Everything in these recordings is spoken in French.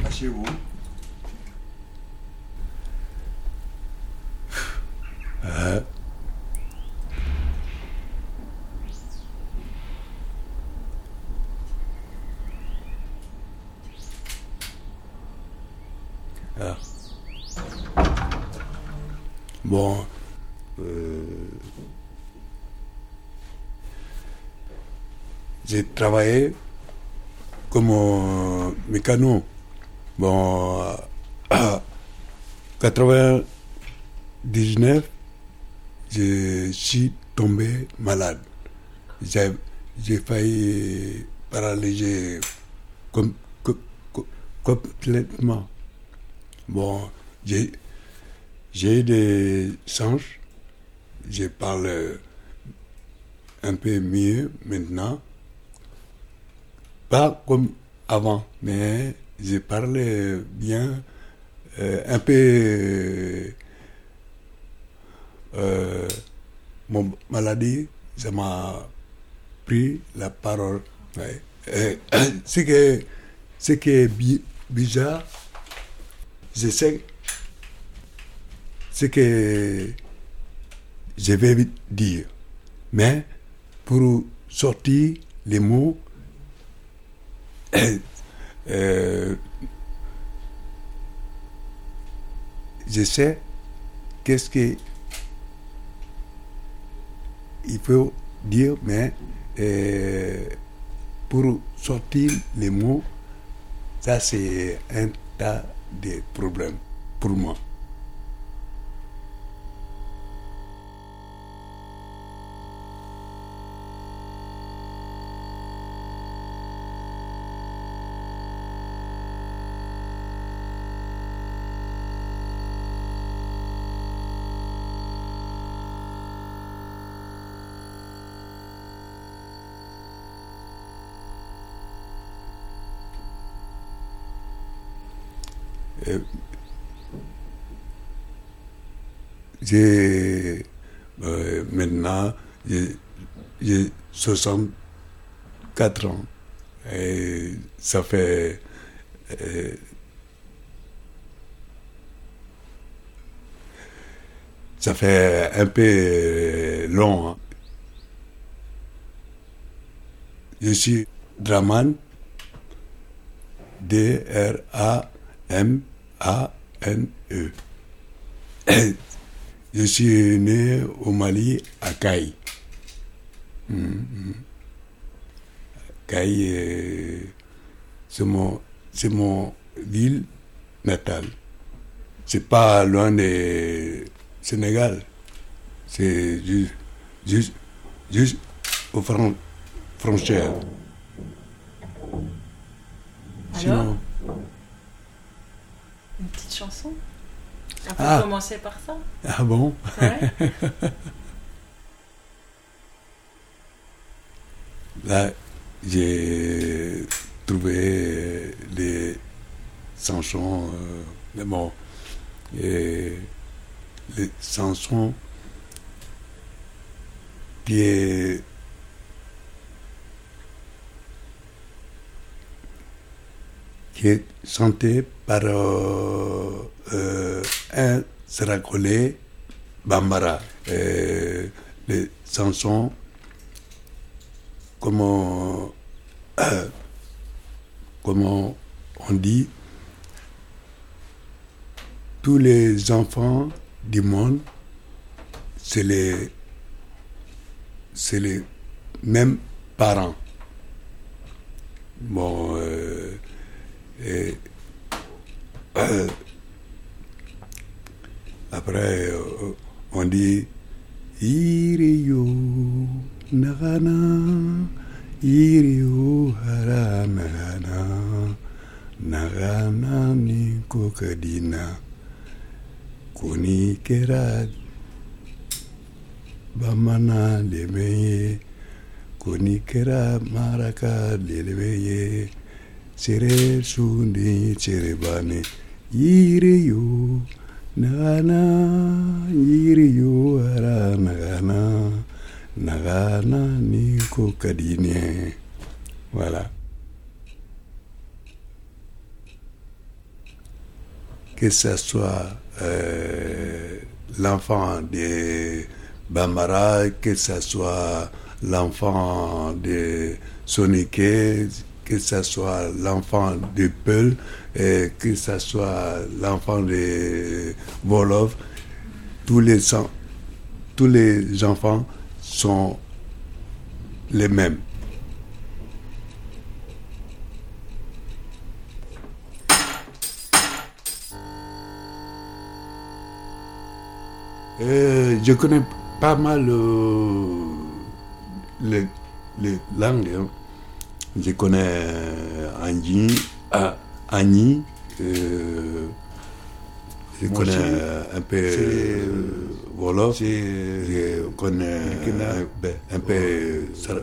Lâchez-vous. Ah. Ah. Bon, j'ai travaillé comme euh, mécano. Bon, à 99, je suis tombé malade. J'ai failli paralyser com- co- co- complètement. Bon, j'ai des singes. Je parle un peu mieux maintenant. Pas comme avant, mais je parle bien, euh, un peu. euh, mon maladie, ça m'a pris la parole. Ouais. Euh, ce, que, ce qui est bi- bizarre, je sais ce que je vais dire. Mais pour sortir les mots, euh, je sais qu'est-ce que il faut dire, mais euh, pour sortir les mots, ça c'est un tas de problèmes pour moi. J'ai euh, maintenant j'ai j'ai 64 ans et ça fait euh, ça fait un peu long. hein. Je suis Draman, D-R-A-M-A-N-E. Je suis né au Mali, à Caille. Caille, euh, c'est mon, c'est mon ville natale. C'est pas loin de Sénégal. C'est juste, juste, juste aux fron- frontières. Alors? Une petite chanson? On peut Ah. commencer par ça. Ah bon? Vrai Là, j'ai trouvé les chansons, euh, bon, et les chansons qui est qui est chanté par euh, euh, un Saracolé Bambara. Les chansons comment, comment on dit, tous les enfants du monde, c'est les, c'est les mêmes parents. Bon, euh, et, euh, après, euh, on dit Iriyo Nagana, Iriyo Hara Nagana, Nagana ni kokadina, Kuni kera Bamana lemeye, Kuni kera maraka lemeye, Sere sundi cerebane, Iriyo Nagana, Iriyo Hara Nagana, Nagana ni kokadine. Voilà. Que ce soit euh, l'enfant de Bambara, que ce soit l'enfant de Soniké, que ce soit l'enfant de Peul, et que ce soit l'enfant de Volov, tous les, tous les enfants sont les mêmes. Euh, je connais pas mal euh, les, les langues. hein. Je connais euh, Anji, ah, euh, je Moi connais euh, un peu c'est- euh, c'est- je connais un, un peu Sar-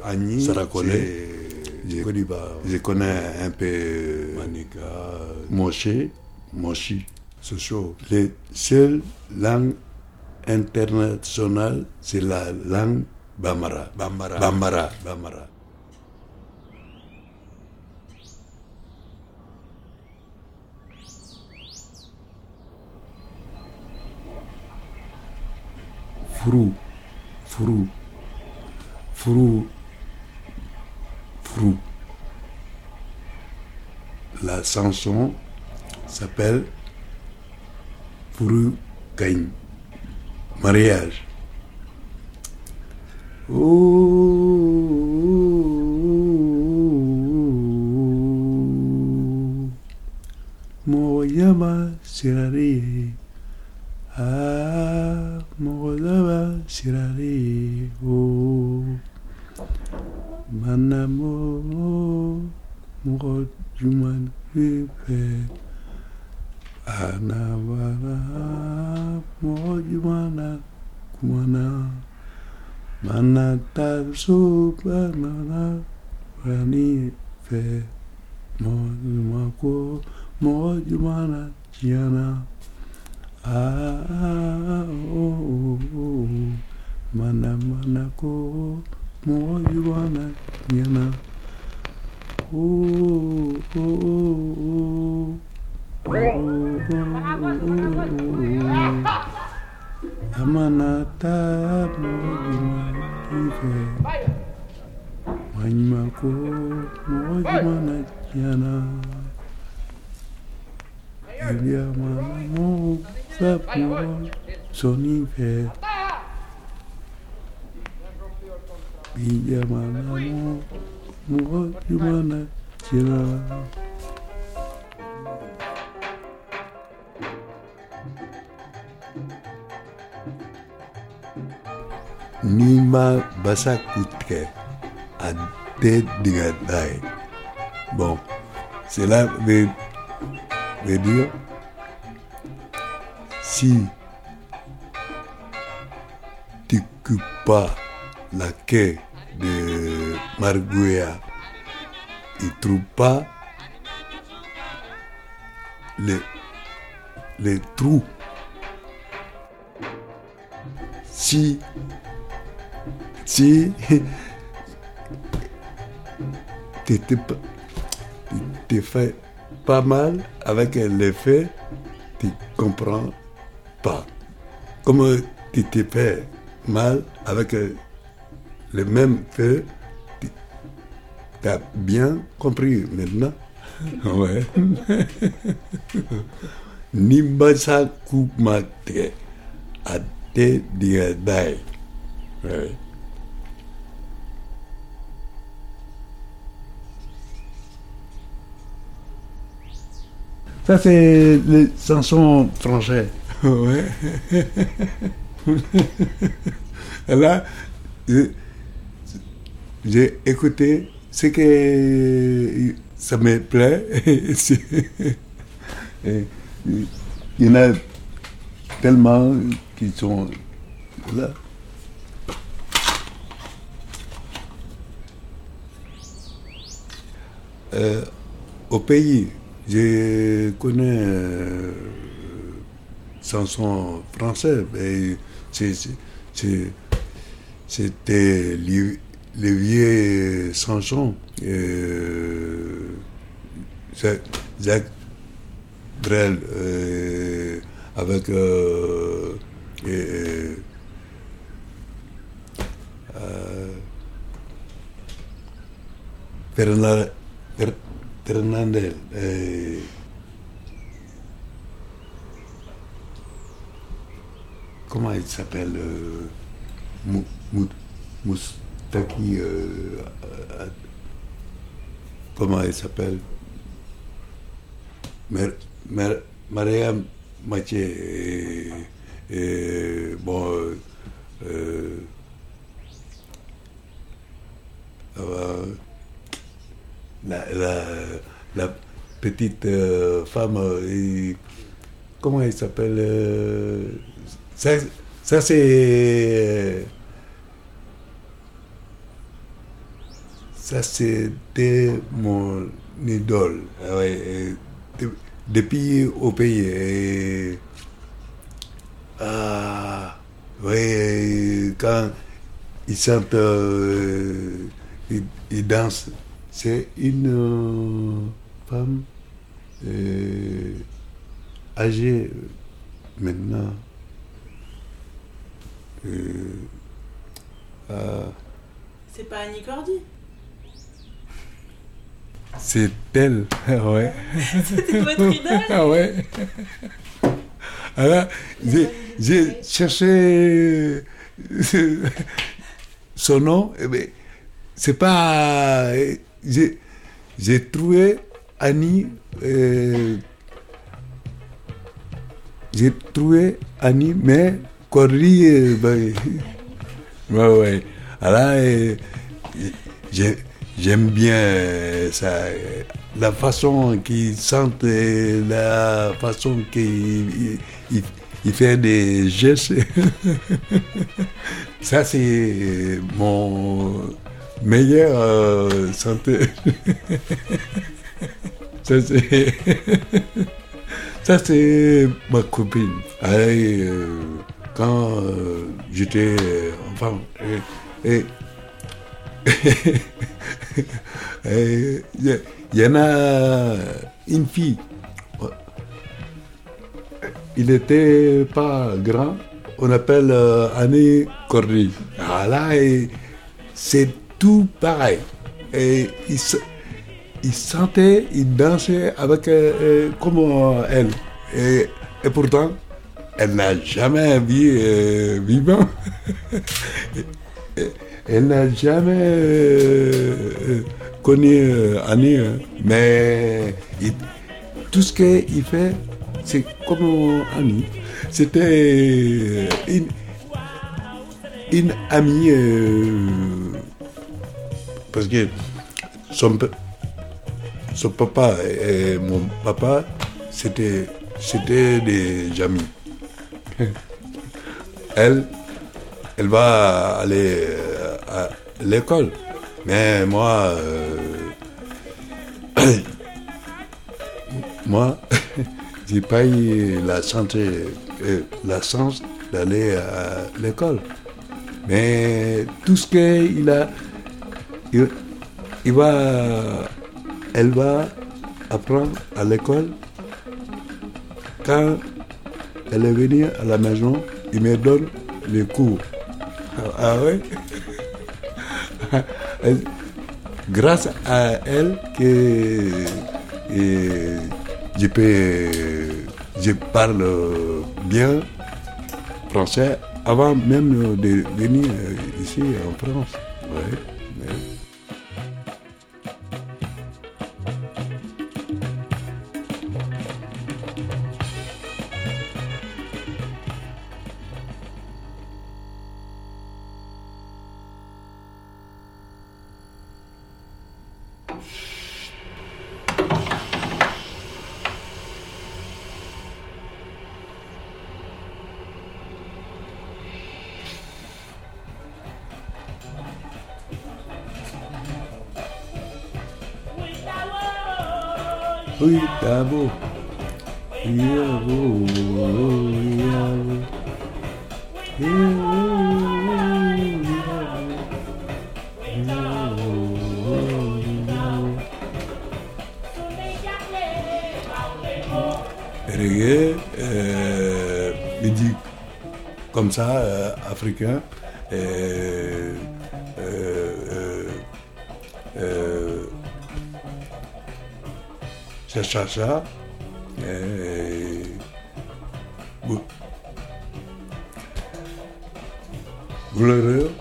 Je- Côte d'Ivoire. Je connais un peu Manika, Moshe, Moshi. c'est chaud. Les seules langues internationales, c'est la langue Bambara. Bambara. Bambara. Bambara. Frou, frou, frou, frou. La chanson s'appelle Frou Gagne. Mariage. Oh, Moyama sirari. Ah, Moldava Sirari O Manamo Mojuman Ripe Anavara Mojumana Kumana. Manatar Supanana Rani Fe Mojumako Mojumana Tiana Jumako, Mo Jumana, Giana. Ah, oh, oh, oh. Mana mana ko, Mo Jumana, Oh, oh. Amanata mojimative Manyimako mojimana jana Elia manamo sapo sonife Bija manamo mojimana jana Nima à tête Digadai. Bon, cela veut, veut dire si tu coupes pas la queue de Marguerite, il trouve pas les, les trous. Si si tu te, tu te fais pas mal avec les faits, tu comprends pas. Comme tu te fais mal avec les mêmes faits, tu as bien compris maintenant? Ouais. Nimbasa kumate ate diadai. Ouais. Ça, c'est les chansons françaises. Ouais. Là, j'ai écouté ce que ça me plaît. Il y en a tellement qui sont là. Euh, au pays, je connais euh, chansons françaises. C'était les vieux chansons. Euh, Jacques, Brel euh, avec euh, euh, Fernandel. euh, comment il s'appelle euh, Mou- Mou- Moustaki euh, euh, comment il s'appelle Mar- Mar- Maria Mathieu et, et, bon euh, euh, la, la, la petite euh, femme euh, et- comment elle s'appelle euh, ça, ça c'est ça c'était mon idole. Ah ouais, de- depuis au pays et, ah ouais quand ils chantent euh, ils, ils dansent c'est une euh, femme euh, âgée euh, maintenant euh, ah, C'est pas Annie Cordy? C'est elle ouais C'était votre idole Ah ouais. Alors, j'ai, j'ai cherché son nom, eh ben, c'est pas. J'ai, trouvé Annie. euh, j'ai trouvé Annie, mais Corrie. euh, ben, ouais. Alors, euh, j'ai- j'aime bien ça, la façon qu'il chante, euh, la façon qu'il il, il fait des gestes. ça, c'est mon meilleur euh, chanteur. ça, c'est. Ça, c'est ma copine. Elle, euh, quand euh, j'étais enfant, et, Il y, y en a une fille. Il n'était pas grand. On appelle euh, Annie Cordy. Ah là, c'est tout pareil. Et il, il chantait, il dansait avec euh, euh, comme euh, elle. Et, pourtant, elle n'a jamais vu vivant. Elle n'a jamais connu Annie, hein. mais tout ce qu'il fait, c'est comme Annie. C'était une, une amie, parce que son, pa- son papa et mon papa, c'était c'était des amis. Elle, elle va aller euh, à l'école. Mais moi, euh, moi, j'ai pas eu la santé, euh, la chance d'aller à l'école. Mais tout ce qu'il a, il, va, elle va apprendre à l'école. Quand elle est venue à la maison, il me donne les cours. Ah, ah Grâce à elle que je peux, je parle bien français avant même de venir ici en France. Oui, comme ça, africain. C'est Chacha. Et, Bou- Bouléreux.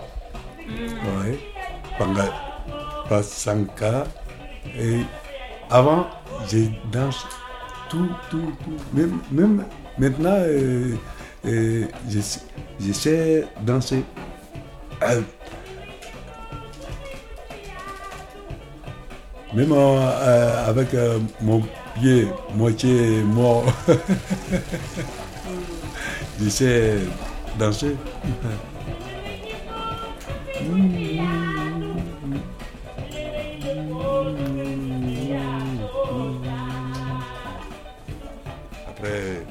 Ouais. Panga, Pasanka. Et avant, j'ai dansé tout, tout, tout. Même, même maintenant, euh, euh, je, sais- je sais danser. Euh, même euh, euh, avec euh, mon pied moitié mort, je sais danser. Après,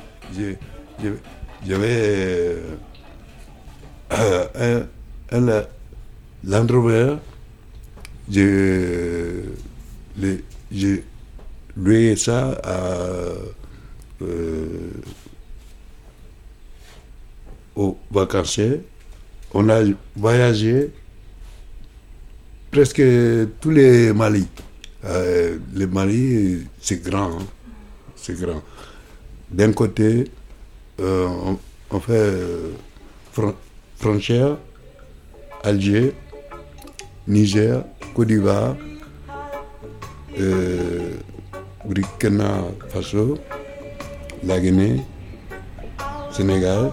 j'avais euh, un, un Land Rover. J'ai j'ai loué ça à, euh. On a voyagé presque tous les Mali. Euh, le Mali, c'est grand. hein. C'est grand. D'un côté, euh, on, fait euh, Alger, Niger, Côte d'Ivoire, euh, Burkina Faso, la Guinée, Sénégal,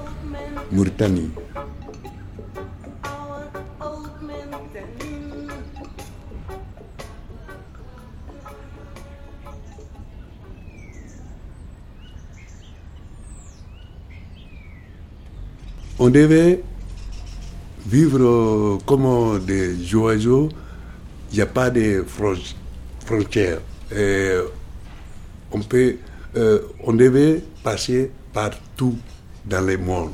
Mauritanie. On devait vivre comme des oiseaux. Il n'y a pas de fron- frontières. Et on, peut, euh, on devait passer partout dans le monde.